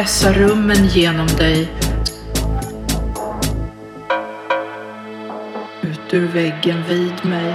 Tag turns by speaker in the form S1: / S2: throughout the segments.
S1: Ska pressa rummen genom dig. Ut ur väggen vid mig.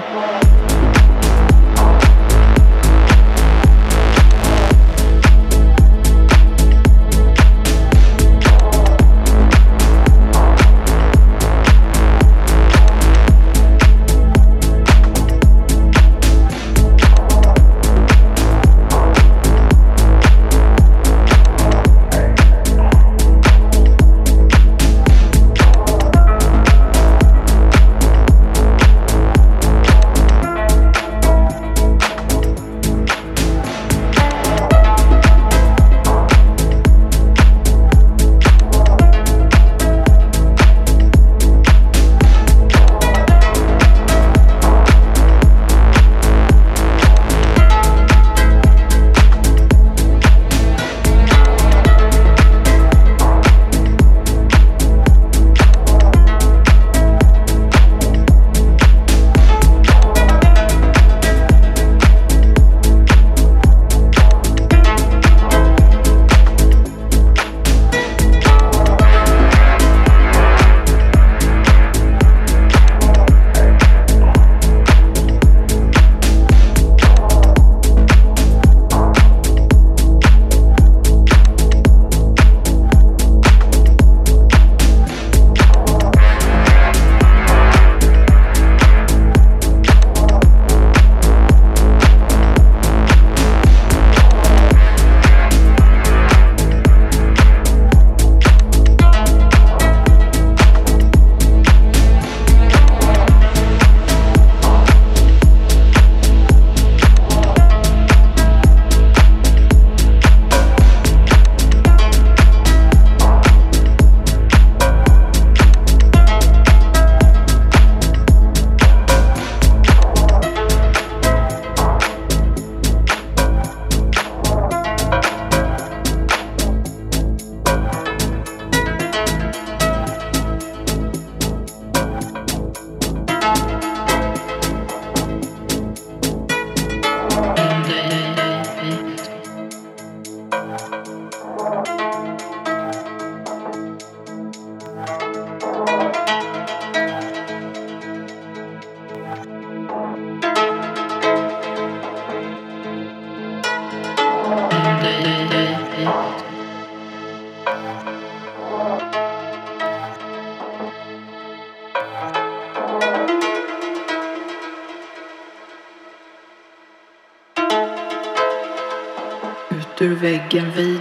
S1: Ut ur väggen vid.